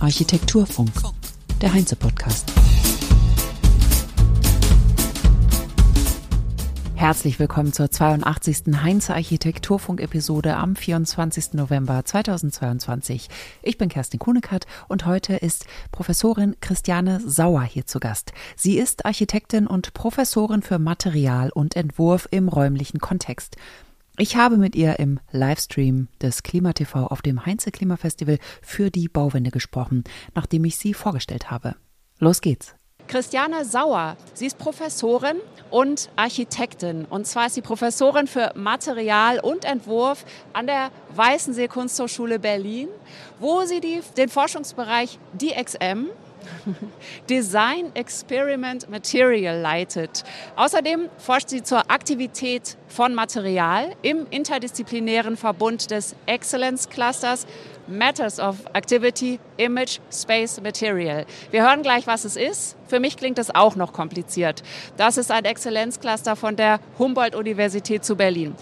Architekturfunk. Architekturfunk, der Heinze-Podcast. Herzlich willkommen zur 82. Heinze Architekturfunk-Episode am 24. November 2022. Ich bin Kerstin Kuhnekert und heute ist Professorin Christiane Sauer hier zu Gast. Sie ist Architektin und Professorin für Material und Entwurf im räumlichen Kontext. Ich habe mit ihr im Livestream des KlimaTV auf dem Heinze Klimafestival für die Bauwende gesprochen, nachdem ich sie vorgestellt habe. Los geht's. Christiane Sauer. Sie ist Professorin und Architektin. Und zwar ist sie Professorin für Material und Entwurf an der Weißensee Kunsthochschule Berlin, wo sie die, den Forschungsbereich DXM, Design Experiment Material leitet. Außerdem forscht sie zur Aktivität von Material im interdisziplinären Verbund des Excellence Clusters Matters of Activity, Image, Space, Material. Wir hören gleich, was es ist. Für mich klingt es auch noch kompliziert. Das ist ein Exzellenzcluster von der Humboldt-Universität zu Berlin.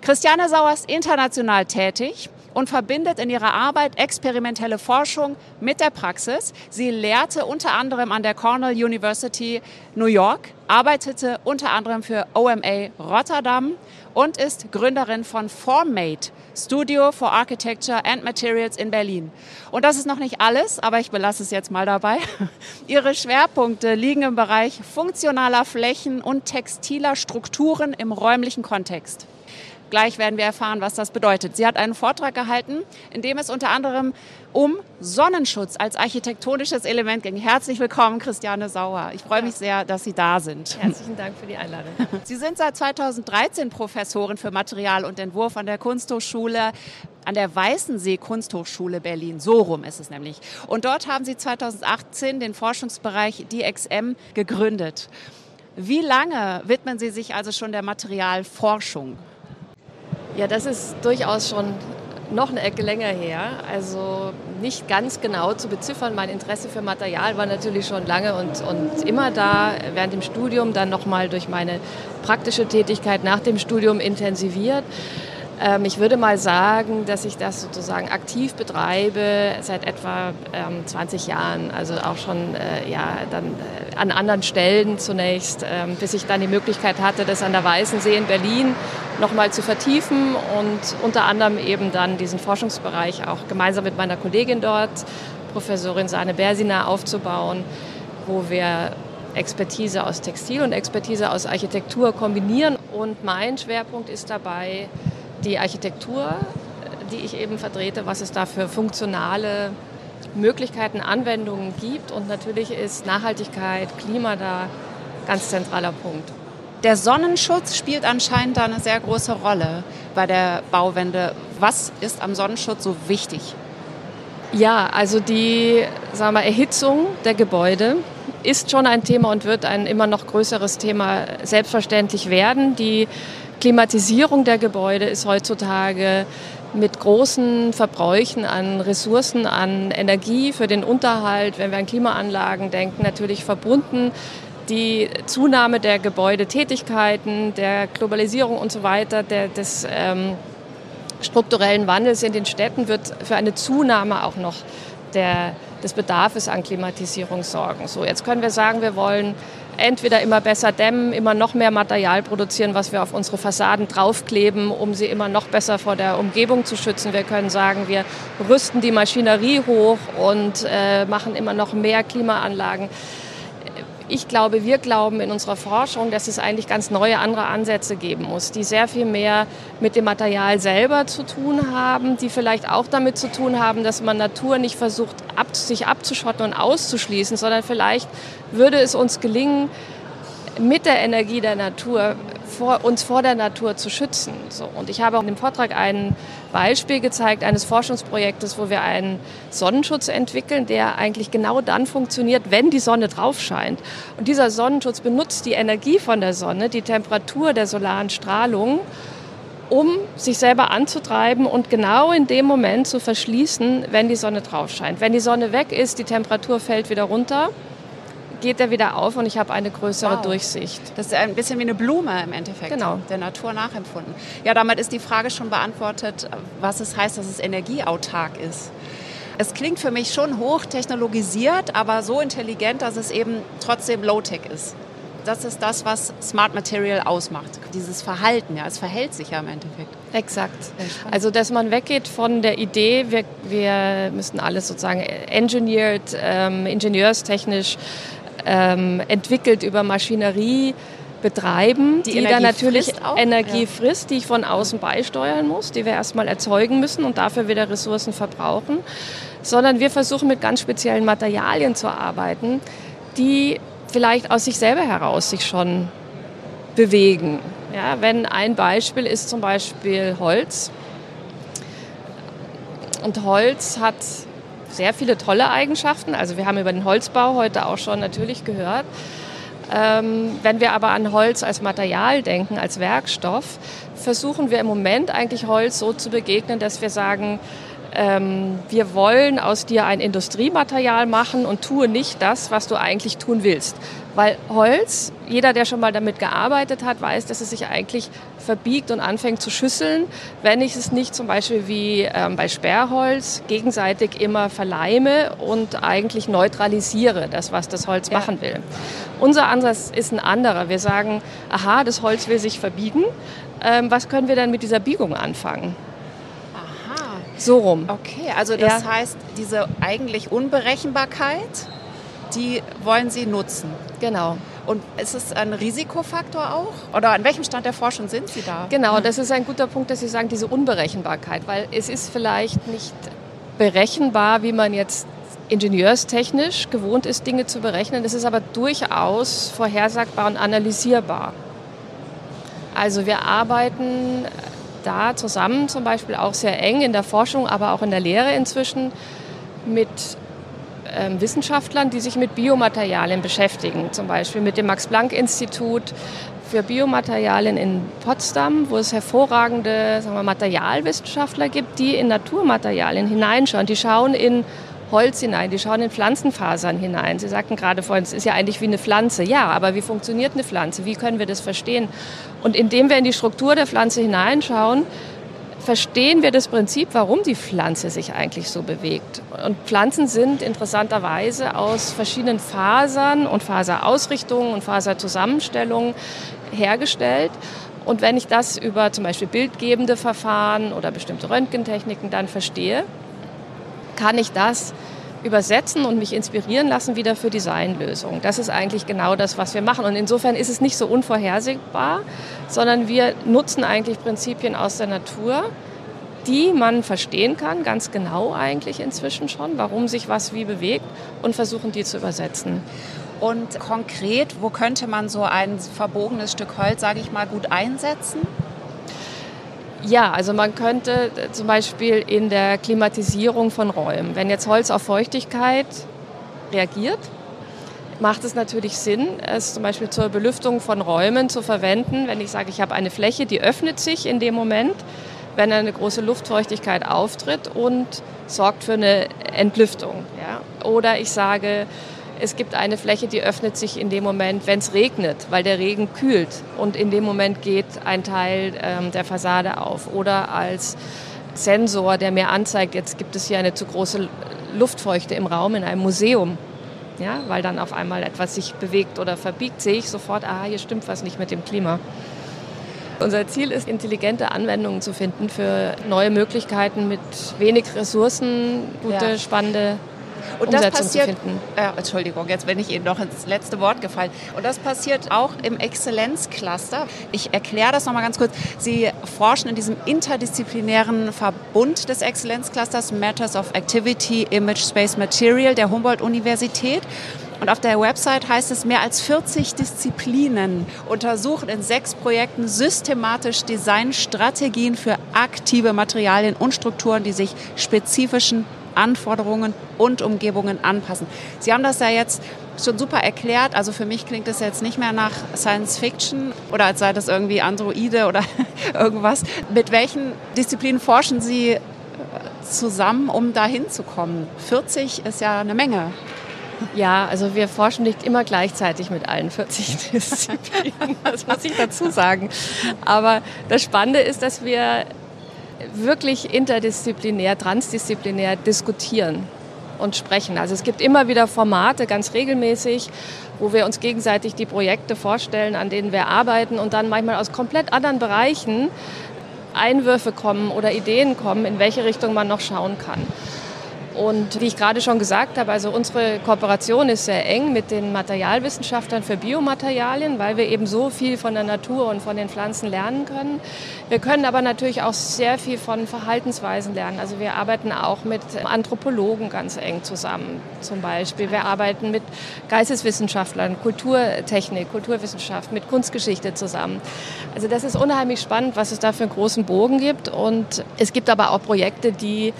Christiane Sauer ist international tätig und verbindet in ihrer Arbeit experimentelle Forschung mit der Praxis. Sie lehrte unter anderem an der Cornell University New York, arbeitete unter anderem für OMA Rotterdam und ist Gründerin von Formmate, Studio for Architecture and Materials in Berlin. Und das ist noch nicht alles, aber ich belasse es jetzt mal dabei. Ihre Schwerpunkte liegen im Bereich funktionaler Flächen und textiler Strukturen im räumlichen Kontext. Gleich werden wir erfahren, was das bedeutet. Sie hat einen Vortrag gehalten, in dem es unter anderem um Sonnenschutz als architektonisches Element ging. Herzlich willkommen, Christiane Sauer. Ich freue mich sehr, dass Sie da sind. Herzlichen Dank für die Einladung. Sie sind seit 2013 Professorin für Material und Entwurf an der Kunsthochschule an der Weißensee Kunsthochschule Berlin. So rum ist es nämlich. Und dort haben Sie 2018 den Forschungsbereich DXM gegründet. Wie lange widmen Sie sich also schon der Materialforschung? Ja, das ist durchaus schon noch eine Ecke länger her. Also nicht ganz genau zu beziffern. Mein Interesse für Material war natürlich schon lange und, und immer da. Während dem Studium dann nochmal durch meine praktische Tätigkeit nach dem Studium intensiviert. Ähm, ich würde mal sagen, dass ich das sozusagen aktiv betreibe seit etwa 20 ähm, Jahren. Also auch schon äh, ja, dann äh, an anderen Stellen zunächst, ähm, bis ich dann die Möglichkeit hatte, das an der Weißen See in Berlin nochmal zu vertiefen und unter anderem eben dann diesen Forschungsbereich auch gemeinsam mit meiner Kollegin dort, Professorin Sane Bersina, aufzubauen, wo wir Expertise aus Textil und Expertise aus Architektur kombinieren. Und mein Schwerpunkt ist dabei die Architektur, die ich eben vertrete, was es da für funktionale Möglichkeiten, Anwendungen gibt. Und natürlich ist Nachhaltigkeit, Klima da ganz zentraler Punkt. Der Sonnenschutz spielt anscheinend da eine sehr große Rolle bei der Bauwende. Was ist am Sonnenschutz so wichtig? Ja, also die sagen wir, Erhitzung der Gebäude ist schon ein Thema und wird ein immer noch größeres Thema selbstverständlich werden. Die Klimatisierung der Gebäude ist heutzutage mit großen Verbräuchen an Ressourcen, an Energie für den Unterhalt, wenn wir an Klimaanlagen denken, natürlich verbunden. Die Zunahme der Gebäudetätigkeiten, der Globalisierung und so weiter, der, des ähm, strukturellen Wandels in den Städten wird für eine Zunahme auch noch der, des Bedarfs an Klimatisierung sorgen. So, jetzt können wir sagen, wir wollen entweder immer besser dämmen, immer noch mehr Material produzieren, was wir auf unsere Fassaden draufkleben, um sie immer noch besser vor der Umgebung zu schützen. Wir können sagen, wir rüsten die Maschinerie hoch und äh, machen immer noch mehr Klimaanlagen. Ich glaube, wir glauben in unserer Forschung, dass es eigentlich ganz neue andere Ansätze geben muss, die sehr viel mehr mit dem Material selber zu tun haben, die vielleicht auch damit zu tun haben, dass man Natur nicht versucht, ab, sich abzuschotten und auszuschließen, sondern vielleicht würde es uns gelingen, mit der Energie der Natur vor, uns vor der Natur zu schützen. So, und ich habe auch in dem Vortrag ein Beispiel gezeigt eines Forschungsprojektes, wo wir einen Sonnenschutz entwickeln, der eigentlich genau dann funktioniert, wenn die Sonne drauf scheint. Und dieser Sonnenschutz benutzt die Energie von der Sonne, die Temperatur der solaren Strahlung, um sich selber anzutreiben und genau in dem Moment zu verschließen, wenn die Sonne drauf scheint. Wenn die Sonne weg ist, die Temperatur fällt wieder runter geht er wieder auf und ich habe eine größere Wow. Durchsicht. Das ist ein bisschen wie eine Blume im Endeffekt. Genau. Der Natur nachempfunden. Ja, damit ist die Frage schon beantwortet, was es heißt, dass es energieautark ist. Es klingt für mich schon hochtechnologisiert, aber so intelligent, dass es eben trotzdem Low-Tech ist. Das ist das, was Smart Material ausmacht. Dieses Verhalten, ja, es verhält sich ja im Endeffekt. Exakt. Also, dass man weggeht von der Idee, wir, wir müssen alles sozusagen engineered, ähm, ingenieurstechnisch ähm, entwickelt über Maschinerie betreiben, Die die, dann natürlich frisst auch? Energie Ja. frisst, die ich von außen beisteuern muss, die wir erstmal erzeugen müssen und dafür wieder Ressourcen verbrauchen, sondern wir versuchen mit ganz speziellen Materialien zu arbeiten, die vielleicht aus sich selber heraus sich schon bewegen. Ja, wenn ein Beispiel ist zum Beispiel Holz. Und Holz hat sehr viele tolle Eigenschaften. Also wir haben über den Holzbau heute auch schon natürlich gehört. Ähm, wenn wir aber an Holz als Material denken, als Werkstoff, versuchen wir im Moment eigentlich Holz so zu begegnen, dass wir sagen, ähm, wir wollen aus dir ein Industriematerial machen und tue nicht das, was du eigentlich tun willst. Weil Holz, jeder, der schon mal damit gearbeitet hat, weiß, dass es sich eigentlich verbiegt und anfängt zu schüsseln, wenn ich es nicht zum Beispiel wie ähm, bei Sperrholz gegenseitig immer verleime und eigentlich neutralisiere, das, was das Holz Ja. machen will. Unser Ansatz ist ein anderer. Wir sagen, aha, das Holz will sich verbiegen. Ähm, was können wir dann mit dieser Biegung anfangen? Aha. So rum. Okay, also das Ja. heißt, diese eigentlich Unberechenbarkeit, die wollen Sie nutzen. Genau. Und ist es ein Risikofaktor auch? Oder an welchem Stand der Forschung sind Sie da? Genau, das ist ein guter Punkt, dass Sie sagen, diese Unberechenbarkeit, weil es ist vielleicht nicht berechenbar, wie man jetzt ingenieurstechnisch gewohnt ist, Dinge zu berechnen. Es ist aber durchaus vorhersagbar und analysierbar. Also wir arbeiten da zusammen zum Beispiel auch sehr eng in der Forschung, aber auch in der Lehre inzwischen mit ähm, Wissenschaftlern, die sich mit Biomaterialien beschäftigen. Zum Beispiel mit dem Max-Planck-Institut für Biomaterialien in Potsdam, wo es hervorragende wir, Materialwissenschaftler gibt, die in Naturmaterialien hineinschauen. Die schauen in Holz hinein, die schauen in Pflanzenfasern hinein. Sie sagten gerade vorhin, es ist ja eigentlich wie eine Pflanze. Ja, aber wie funktioniert eine Pflanze? Wie können wir das verstehen? Und indem wir in die Struktur der Pflanze hineinschauen, verstehen wir das Prinzip, warum die Pflanze sich eigentlich so bewegt. Und Pflanzen sind interessanterweise aus verschiedenen Fasern und Faserausrichtungen und Faserzusammenstellungen hergestellt. Und wenn ich das über zum Beispiel bildgebende Verfahren oder bestimmte Röntgentechniken dann verstehe, kann ich das übersetzen und mich inspirieren lassen wieder für Designlösungen. Das ist eigentlich genau das, was wir machen. Und insofern ist es nicht so unvorhersehbar, sondern wir nutzen eigentlich Prinzipien aus der Natur, die man verstehen kann, ganz genau eigentlich inzwischen schon, warum sich was wie bewegt und versuchen die zu übersetzen. Und konkret, wo könnte man so ein verbogenes Stück Holz, sage ich mal, gut einsetzen? Ja, also man könnte äh, zum Beispiel in der Klimatisierung von Räumen, wenn jetzt Holz auf Feuchtigkeit reagiert, macht es natürlich Sinn, es zum Beispiel zur Belüftung von Räumen zu verwenden. Wenn ich sage, ich habe eine Fläche, die öffnet sich in dem Moment, wenn eine große Luftfeuchtigkeit auftritt und sorgt für eine Entlüftung. Ja? Oder ich sage, es gibt eine Fläche, die öffnet sich in dem Moment, wenn es regnet, weil der Regen kühlt und in dem Moment geht ein Teil ähm, der Fassade auf. Oder als Sensor, der mir anzeigt, jetzt gibt es hier eine zu große Luftfeuchte im Raum in einem Museum. Ja, weil dann auf einmal etwas sich bewegt oder verbiegt, sehe ich sofort, aha, hier stimmt was nicht mit dem Klima. Unser Ziel ist, intelligente Anwendungen zu finden für neue Möglichkeiten mit wenig Ressourcen, gute, Ja. spannende Und das Umsetzung passiert, zu finden. Ja, Entschuldigung, jetzt bin ich Ihnen noch ins letzte Wort gefallen. Und das passiert auch im Exzellenzcluster. Ich erkläre das nochmal ganz kurz. Sie forschen in diesem interdisziplinären Verbund des Exzellenzclusters Matters of Activity, Image, Space, Material der Humboldt-Universität. Und auf der Website heißt es, mehr als 40 Disziplinen untersuchen in sechs Projekten systematisch Designstrategien für aktive Materialien und Strukturen, die sich spezifischen Anforderungen und Umgebungen anpassen. Sie haben das ja jetzt schon super erklärt. Also für mich klingt das jetzt nicht mehr nach Science Fiction oder als sei das irgendwie Androide oder irgendwas. Mit welchen Disziplinen forschen Sie zusammen, um da hinzukommen? 40 ist ja eine Menge. Ja, also wir forschen nicht immer gleichzeitig mit allen 40 Disziplinen, das muss ich dazu sagen. Aber das Spannende ist, dass wir wirklich interdisziplinär, transdisziplinär diskutieren und sprechen. Also es gibt immer wieder Formate, ganz regelmäßig, wo wir uns gegenseitig die Projekte vorstellen, an denen wir arbeiten und dann manchmal aus komplett anderen Bereichen Einwürfe kommen oder Ideen kommen, in welche Richtung man noch schauen kann. Und wie ich gerade schon gesagt habe, also unsere Kooperation ist sehr eng mit den Materialwissenschaftlern für Biomaterialien, weil wir eben so viel von der Natur und von den Pflanzen lernen können. Wir können aber natürlich auch sehr viel von Verhaltensweisen lernen. Also wir arbeiten auch mit Anthropologen ganz eng zusammen zum Beispiel. Wir arbeiten mit Geisteswissenschaftlern, Kulturtechnik, Kulturwissenschaft, mit Kunstgeschichte zusammen. Also das ist unheimlich spannend, was es da für einen großen Bogen gibt. Und es gibt aber auch Projekte, die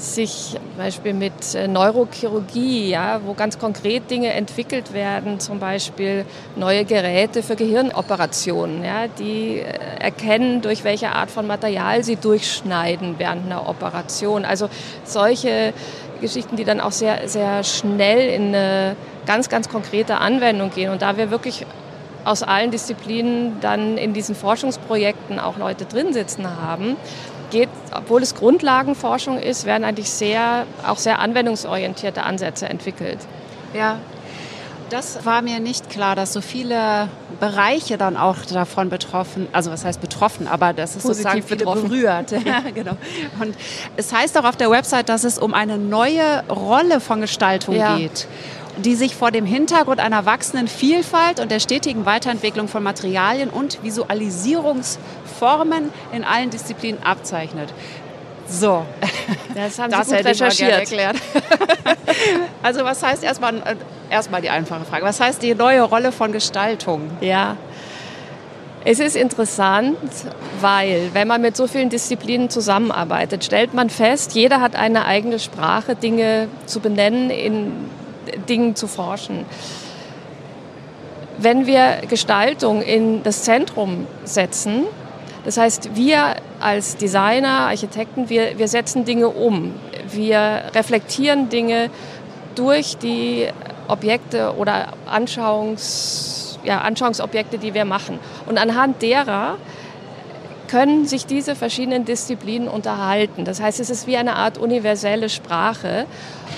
sich zum Beispiel mit äh, Neurochirurgie, ja, wo ganz konkret Dinge entwickelt werden, zum Beispiel neue Geräte für Gehirnoperationen, ja, die äh, erkennen, durch welche Art von Material sie durchschneiden während einer Operation. Also solche Geschichten, die dann auch sehr, sehr schnell in eine ganz, ganz konkrete Anwendung gehen. Und da wir wirklich aus allen Disziplinen dann in diesen Forschungsprojekten auch Leute drin sitzen haben, geht, obwohl es Grundlagenforschung ist, werden eigentlich sehr, auch sehr anwendungsorientierte Ansätze entwickelt. Ja, das war mir nicht klar, dass so viele Bereiche dann auch davon betroffen, also was heißt betroffen, aber das ist Positiv sozusagen viele betroffen. berührt. ja, genau. Und es heißt auch auf der Website, dass es um eine neue Rolle von Gestaltung ja. geht die sich vor dem Hintergrund einer wachsenden Vielfalt und der stetigen Weiterentwicklung von Materialien und Visualisierungsformen in allen Disziplinen abzeichnet. So, das haben Sie das gut recherchiert. erklärt. also was heißt erstmal, äh, erstmal die einfache Frage, was heißt die neue Rolle von Gestaltung? Ja, es ist interessant, weil wenn man mit so vielen Disziplinen zusammenarbeitet, stellt man fest, jeder hat eine eigene Sprache, Dinge zu benennen, in Dingen zu forschen. Wenn wir Gestaltung in das Zentrum setzen, das heißt, wir als Designer, Architekten, wir, wir setzen Dinge um. Wir reflektieren Dinge durch die Objekte oder Anschauungs, ja, Anschauungsobjekte, die wir machen. Und anhand derer können sich diese verschiedenen Disziplinen unterhalten. Das heißt, es ist wie eine Art universelle Sprache.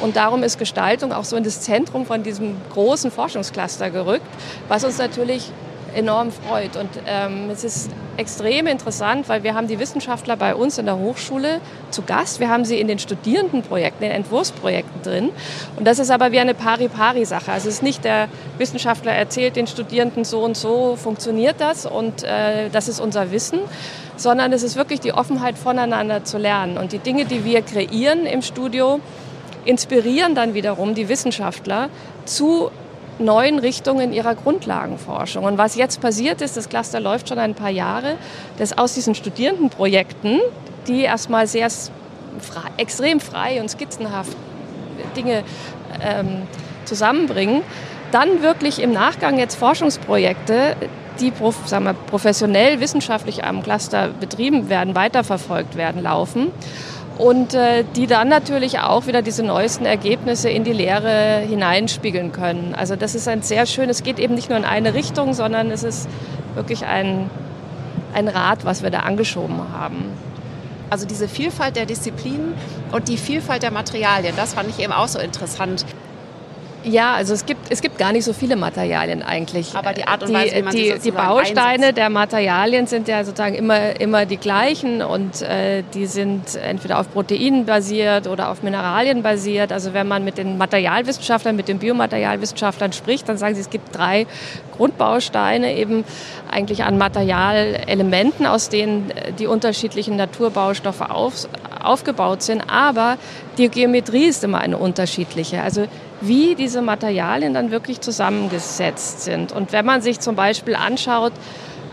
Und darum ist Gestaltung auch so in das Zentrum von diesem großen Forschungscluster gerückt, was uns natürlich enorm freut. Und ähm, es ist extrem interessant, weil wir haben die Wissenschaftler bei uns in der Hochschule zu Gast. Wir haben sie in den Studierendenprojekten, in den Entwurfsprojekten drin. Und das ist aber wie eine Pari-Pari-Sache. Also es ist nicht der Wissenschaftler erzählt den Studierenden so und so funktioniert das und äh, das ist unser Wissen, sondern es ist wirklich die Offenheit voneinander zu lernen. Und die Dinge, die wir kreieren im Studio, inspirieren dann wiederum die Wissenschaftler zu neuen Richtungen ihrer Grundlagenforschung. Und was jetzt passiert ist, das Cluster läuft schon ein paar Jahre, dass aus diesen Studierendenprojekten, die erstmal sehr frei, extrem frei und skizzenhaft Dinge ähm, zusammenbringen, dann wirklich im Nachgang jetzt Forschungsprojekte, die sagen wir, professionell wissenschaftlich am Cluster betrieben werden, weiterverfolgt werden, laufen und äh, die dann natürlich auch wieder diese neuesten Ergebnisse in die Lehre hineinspiegeln können. Also das ist ein sehr schönes, es geht eben nicht nur in eine Richtung, sondern es ist wirklich ein, ein Rad, was wir da angeschoben haben. Also diese Vielfalt der Disziplinen und die Vielfalt der Materialien, das fand ich eben auch so interessant. Ja, also es gibt, es gibt gar nicht so viele Materialien eigentlich. Aber die Art und Weise, wie man die, die Bausteine einsetzt. der Materialien sind ja sozusagen immer, immer die gleichen und äh, die sind entweder auf Proteinen basiert oder auf Mineralien basiert. Also wenn man mit den Materialwissenschaftlern, mit den Biomaterialwissenschaftlern spricht, dann sagen sie, es gibt drei Grundbausteine eben eigentlich an Materialelementen, aus denen äh, die unterschiedlichen Naturbaustoffe auf, aufgebaut sind. Aber die Geometrie ist immer eine unterschiedliche. Also wie diese Materialien dann wirklich zusammengesetzt sind. Und wenn man sich zum Beispiel anschaut,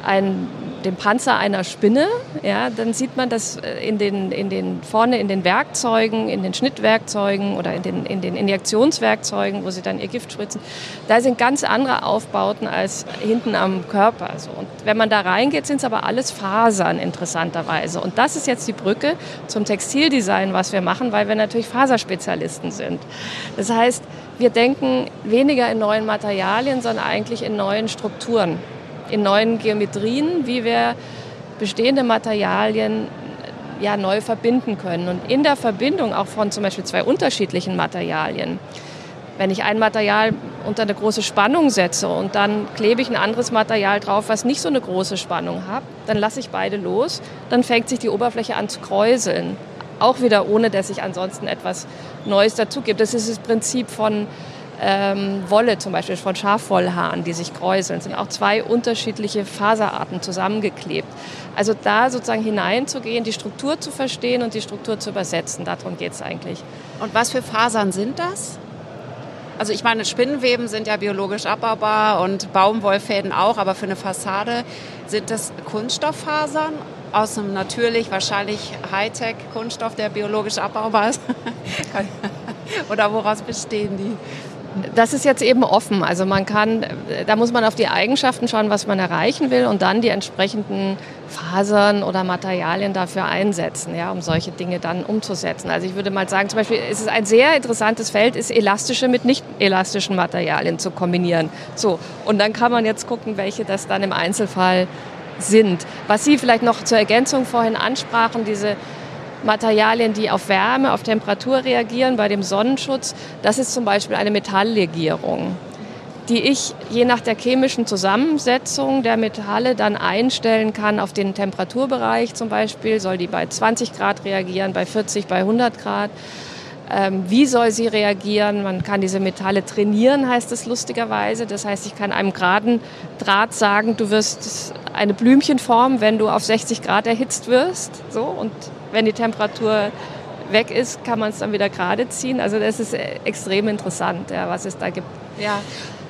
ein dem Panzer einer Spinne, ja, dann sieht man das äh, in den, in den, vorne in den Werkzeugen, in den Schnittwerkzeugen oder in den, in den Injektionswerkzeugen, wo sie dann ihr Gift spritzen. Da sind ganz andere Aufbauten als hinten am Körper. So. Und wenn man da reingeht, sind es aber alles Fasern interessanterweise. Und das ist jetzt die Brücke zum Textildesign, was wir machen, weil wir natürlich Faserspezialisten sind. Das heißt, wir denken weniger in neuen Materialien, sondern eigentlich in neuen Strukturen in neuen Geometrien, wie wir bestehende Materialien ja, neu verbinden können. Und in der Verbindung auch von zum Beispiel zwei unterschiedlichen Materialien. Wenn ich ein Material unter eine große Spannung setze und dann klebe ich ein anderes Material drauf, was nicht so eine große Spannung hat, dann lasse ich beide los, dann fängt sich die Oberfläche an zu kräuseln. Auch wieder ohne, dass ich ansonsten etwas Neues dazu gebe. Das ist das Prinzip von ähm, Wolle zum Beispiel von Schafwollhaaren, die sich kräuseln, sind auch zwei unterschiedliche Faserarten zusammengeklebt. Also da sozusagen hineinzugehen, die Struktur zu verstehen und die Struktur zu übersetzen, darum geht es eigentlich. Und was für Fasern sind das? Also ich meine, Spinnenweben sind ja biologisch abbaubar und Baumwollfäden auch, aber für eine Fassade sind das Kunststofffasern aus einem natürlich, wahrscheinlich Hightech-Kunststoff, der biologisch abbaubar ist? Oder woraus bestehen die? Das ist jetzt eben offen. Also man kann, da muss man auf die Eigenschaften schauen, was man erreichen will und dann die entsprechenden Fasern oder Materialien dafür einsetzen, ja, um solche Dinge dann umzusetzen. Also ich würde mal sagen, zum Beispiel ist es ein sehr interessantes Feld, ist elastische mit nicht elastischen Materialien zu kombinieren. So, und dann kann man jetzt gucken, welche das dann im Einzelfall sind. Was Sie vielleicht noch zur Ergänzung vorhin ansprachen, diese Materialien, die auf Wärme, auf Temperatur reagieren bei dem Sonnenschutz. Das ist zum Beispiel eine Metalllegierung, die ich je nach der chemischen Zusammensetzung der Metalle dann einstellen kann auf den Temperaturbereich zum Beispiel. Soll die bei 20 Grad reagieren, bei 40, bei 100 Grad? Ähm, wie soll sie reagieren? Man kann diese Metalle trainieren, heißt es lustigerweise. Das heißt, ich kann einem geraden Draht sagen, du wirst eine Blümchenform, wenn du auf 60 Grad erhitzt wirst. So, und wenn die Temperatur weg ist, kann man es dann wieder gerade ziehen. Also das ist extrem interessant, ja, was es da gibt. Ja.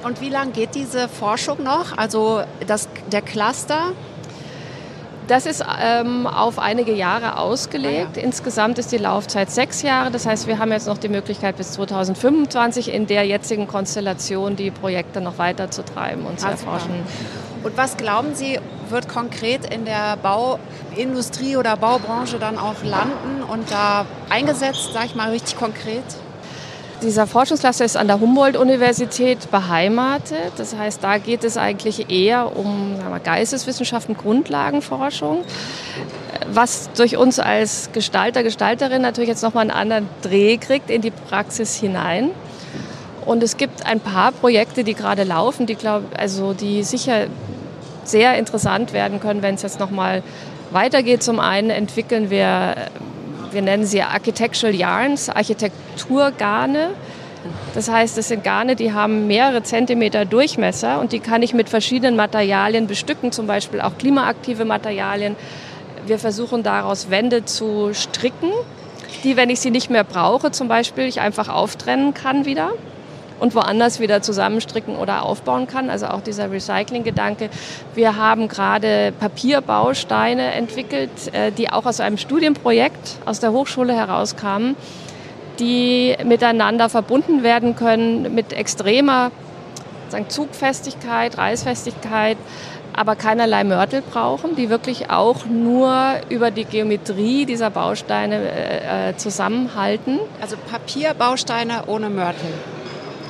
Und wie lange geht diese Forschung noch? Also das, der Cluster? Das ist ähm, auf einige Jahre ausgelegt. Ah, ja. Insgesamt ist die Laufzeit sechs Jahre. Das heißt, wir haben jetzt noch die Möglichkeit bis 2025 in der jetzigen Konstellation die Projekte noch weiter zu treiben und zu ah, erforschen. Und was glauben Sie, wird konkret in der Bauindustrie oder Baubranche dann auch landen und da eingesetzt, sage ich mal richtig konkret? Dieser Forschungscluster ist an der Humboldt-Universität beheimatet. Das heißt, da geht es eigentlich eher um wir, Geisteswissenschaften, Grundlagenforschung, was durch uns als Gestalter, Gestalterin natürlich jetzt nochmal einen anderen Dreh kriegt in die Praxis hinein. Und es gibt ein paar Projekte, die gerade laufen, die, glaub, also die sicher sehr interessant werden können, wenn es jetzt nochmal weitergeht. Zum einen entwickeln wir, wir nennen sie Architectural Yarns, Architekturgarne. Das heißt, das sind Garne, die haben mehrere Zentimeter Durchmesser und die kann ich mit verschiedenen Materialien bestücken, zum Beispiel auch klimaaktive Materialien. Wir versuchen daraus Wände zu stricken, die, wenn ich sie nicht mehr brauche, zum Beispiel ich einfach auftrennen kann wieder und woanders wieder zusammenstricken oder aufbauen kann. Also auch dieser Recycling-Gedanke. Wir haben gerade Papierbausteine entwickelt, äh, die auch aus einem Studienprojekt aus der Hochschule herauskamen, die miteinander verbunden werden können mit extremer sagen, Zugfestigkeit, Reißfestigkeit, aber keinerlei Mörtel brauchen, die wirklich auch nur über die Geometrie dieser Bausteine äh, äh zusammenhalten. Also Papierbausteine ohne Mörtel.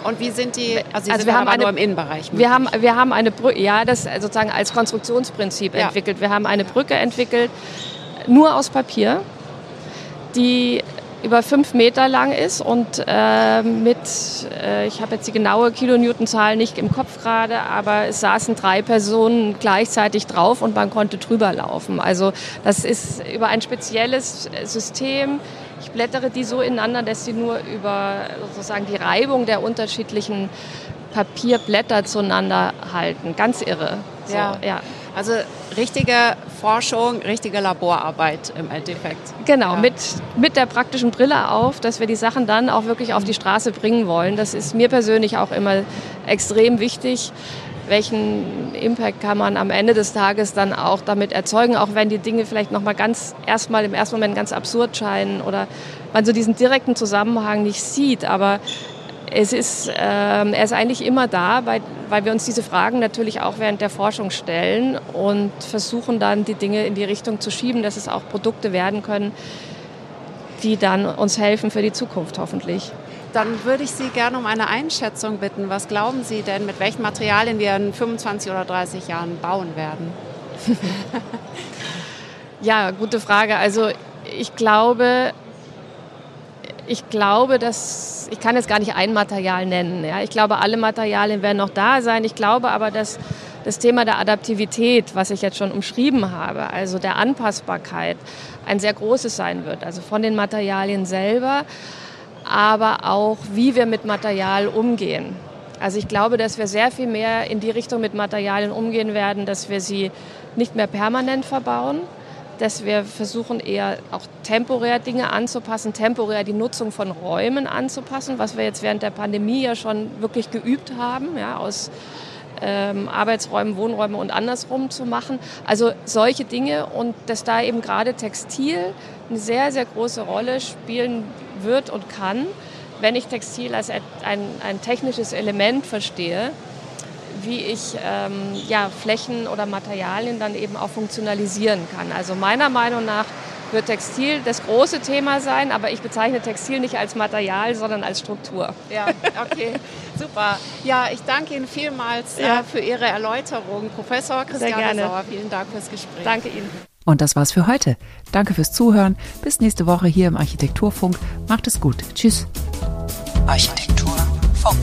Und wie sind die? Also, also wir haben eine, nur im Innenbereich. Wir haben, wir haben eine Brücke, ja, das sozusagen als Konstruktionsprinzip ja. entwickelt. Wir haben eine Brücke entwickelt, nur aus Papier, die über fünf Meter lang ist und äh, mit, äh, ich habe jetzt die genaue Kilonewtonzahl nicht im Kopf gerade, aber es saßen drei Personen gleichzeitig drauf und man konnte drüber laufen. Also das ist über ein spezielles System ich blättere die so ineinander, dass sie nur über sozusagen die Reibung der unterschiedlichen Papierblätter zueinander halten. Ganz irre. So, ja. ja. Also richtige Forschung, richtige Laborarbeit im Endeffekt. Genau, ja. mit, mit der praktischen Brille auf, dass wir die Sachen dann auch wirklich auf die Straße bringen wollen. Das ist mir persönlich auch immer extrem wichtig welchen Impact kann man am Ende des Tages dann auch damit erzeugen, auch wenn die Dinge vielleicht nochmal ganz erstmal im ersten Moment ganz absurd scheinen oder man so diesen direkten Zusammenhang nicht sieht. Aber es ist, äh, er ist eigentlich immer da, weil, weil wir uns diese Fragen natürlich auch während der Forschung stellen und versuchen dann die Dinge in die Richtung zu schieben, dass es auch Produkte werden können, die dann uns helfen für die Zukunft hoffentlich. Dann würde ich Sie gerne um eine Einschätzung bitten. Was glauben Sie denn, mit welchen Materialien wir in 25 oder 30 Jahren bauen werden? ja, gute Frage. Also ich glaube, ich glaube, dass ich kann jetzt gar nicht ein Material nennen. Ja. Ich glaube, alle Materialien werden noch da sein. Ich glaube aber, dass das Thema der Adaptivität, was ich jetzt schon umschrieben habe, also der Anpassbarkeit, ein sehr großes sein wird. Also von den Materialien selber, aber auch wie wir mit Material umgehen. Also ich glaube, dass wir sehr viel mehr in die Richtung mit Materialien umgehen werden, dass wir sie nicht mehr permanent verbauen, dass wir versuchen eher auch temporär Dinge anzupassen, temporär die Nutzung von Räumen anzupassen, was wir jetzt während der Pandemie ja schon wirklich geübt haben, ja, aus ähm, Arbeitsräumen, Wohnräume und andersrum zu machen. Also solche Dinge und dass da eben gerade Textil eine sehr, sehr große Rolle spielen wird und kann, wenn ich Textil als ein, ein technisches Element verstehe wie ich ähm, ja, Flächen oder Materialien dann eben auch funktionalisieren kann. Also meiner Meinung nach wird Textil das große Thema sein, aber ich bezeichne Textil nicht als Material, sondern als Struktur. Ja, okay, super. Ja, ich danke Ihnen vielmals äh, ja. für Ihre Erläuterung. Professor Christiane Sauer, vielen Dank fürs Gespräch. Danke Ihnen. Und das war's für heute. Danke fürs Zuhören. Bis nächste Woche hier im Architekturfunk. Macht es gut. Tschüss. Architekturfunk.